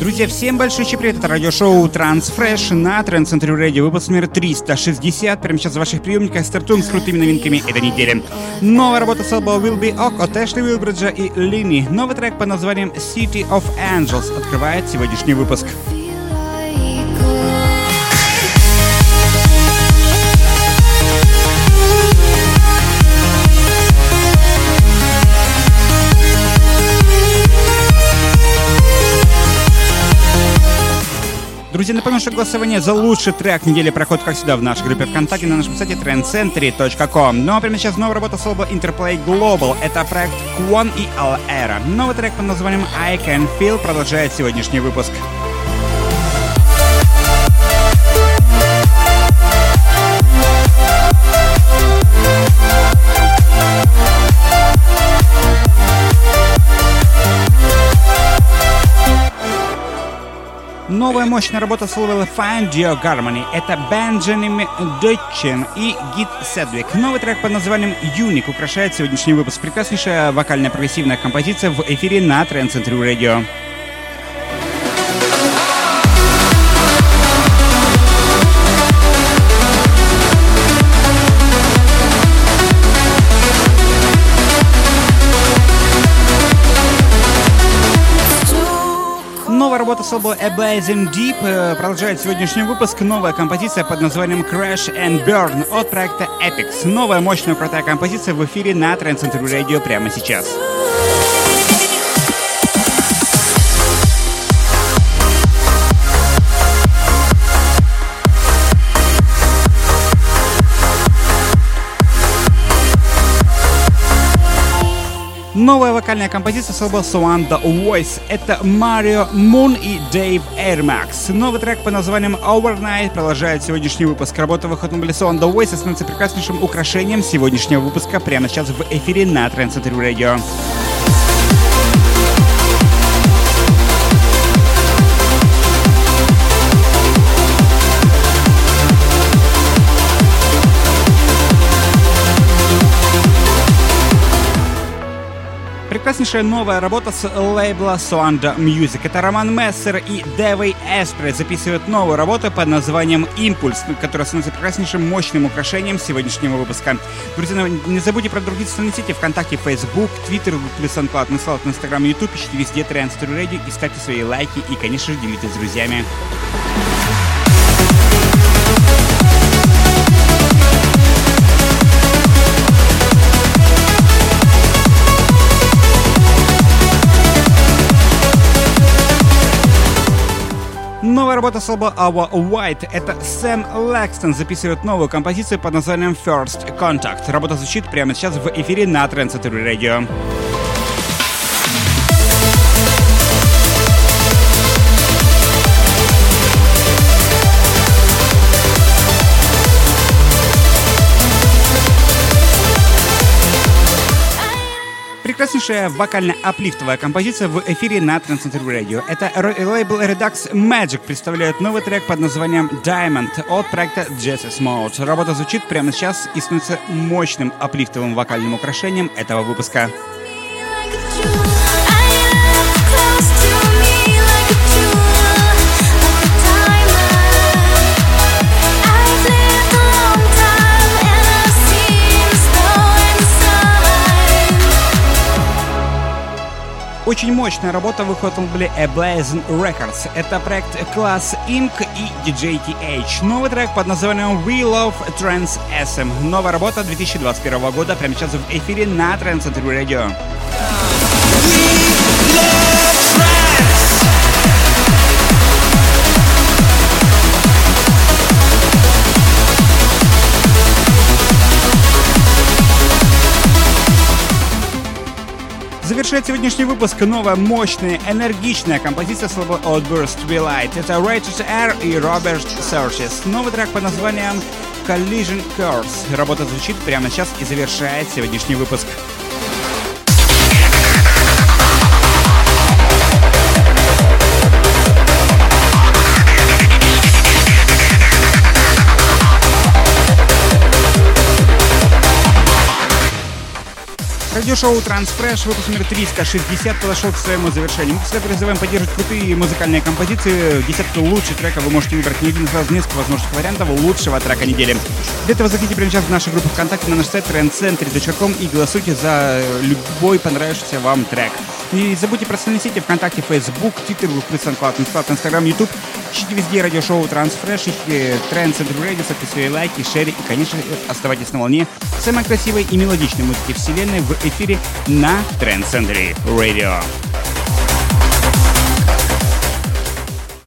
Друзья, всем большой привет! Это радиошоу Transfresh на Trend Center Radio. Выпуск номер 360. Прямо сейчас в ваших приемниках стартуем с крутыми новинками этой недели. Новая работа с Elbow Will Be Ok от Эшли Уилбриджа и Лини. Новый трек под названием City of Angels открывает сегодняшний выпуск. Друзья, напомню, что голосование за лучший трек недели проходит, как всегда, в нашей группе ВКонтакте на нашем сайте trendcentry.com. Ну а прямо сейчас новая работа слова Interplay Global. Это проект Kwon и Al Era. Новый трек под названием I Can Feel продолжает сегодняшний выпуск. Новая мощная работа с лейбла Find Your Harmony. Это Бенджамин Дочен и Гит Седвик. Новый трек под названием Юник украшает сегодняшний выпуск. Прекраснейшая вокальная прогрессивная композиция в эфире на Trend Century Radio. Новая работа с лейбла A Blazing Deep э, продолжает сегодняшний выпуск. Новая композиция под названием Crash and Burn от проекта Epix. Новая мощная крутая композиция в эфире на Center Radio прямо сейчас. Новая вокальная композиция с лейбла Swan The Voice. Это Марио Мун и Дэйв Эрмакс. Новый трек по названием Overnight продолжает сегодняшний выпуск. Работа выход на Swan The Voice становится прекраснейшим украшением сегодняшнего выпуска прямо сейчас в эфире на Trend Radio. Прекраснейшая новая работа с лейбла Soanda Music. Это Роман Мессер и Дэвей Эспре записывают новую работу под названием «Импульс», которая становится прекраснейшим мощным украшением сегодняшнего выпуска. Друзья, не забудьте про другие социальные сети ВКонтакте, Facebook, Twitter, плюс SoundCloud, на Instagram, YouTube, ищите везде Trend Radio и ставьте свои лайки и, конечно же, делитесь с друзьями. Новая работа с лба Our White. Это Сэм Лэкстон записывает новую композицию под названием First Contact. Работа звучит прямо сейчас в эфире на Trend Radio. Прекраснейшая вокально-аплифтовая композиция в эфире на Transcentral Radio. Это лейбл Redux Magic представляет новый трек под названием Diamond от проекта Jesus Mode. Работа звучит прямо сейчас и становится мощным аплифтовым вокальным украшением этого выпуска. Очень мощная работа выходит в лейбле A Blazing Records. Это проект Class Inc. и DJ TH. Новый трек под названием We Love Trans SM. Новая работа 2021 года прямо сейчас в эфире на Trans Radio. We love Завершает сегодняшний выпуск новая, мощная, энергичная композиция слова Outburst Twilight. Это Rated R и Robert Searches. Новый трек под названием Collision Curse. Работа звучит прямо сейчас и завершает сегодняшний выпуск. Радиошоу Transfresh, выпуск номер 360 подошел к своему завершению. Мы всегда призываем поддерживать крутые музыкальные композиции. Десятку лучших треков вы можете выбрать не один, сразу несколько возможных вариантов лучшего трека недели. Для этого заходите прямо сейчас в нашу группу ВКонтакте на наш сайт trendcentry.com и голосуйте за любой понравившийся вам трек. Не забудьте про социальные сети ВКонтакте, Facebook, Twitter, SoundCloud, Instagram, Instagram, YouTube. Ищите везде радиошоу Transfresh, ищите Trend Center Radio, ставьте свои лайки, шери и, конечно, оставайтесь на волне самой красивой и мелодичной музыки вселенной в эфире на Trend Center Radio.